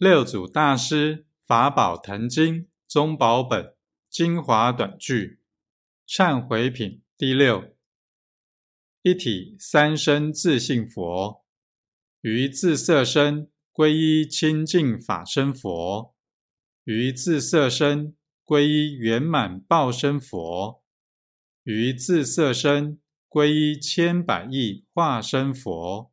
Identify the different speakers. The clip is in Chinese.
Speaker 1: 六祖大师法宝坛经宗宝本精华短句忏悔品第六：一体三身自性佛，于自色身皈依清净法身佛，于自色身皈依圆满报身佛，于自色身皈依千百亿化身佛。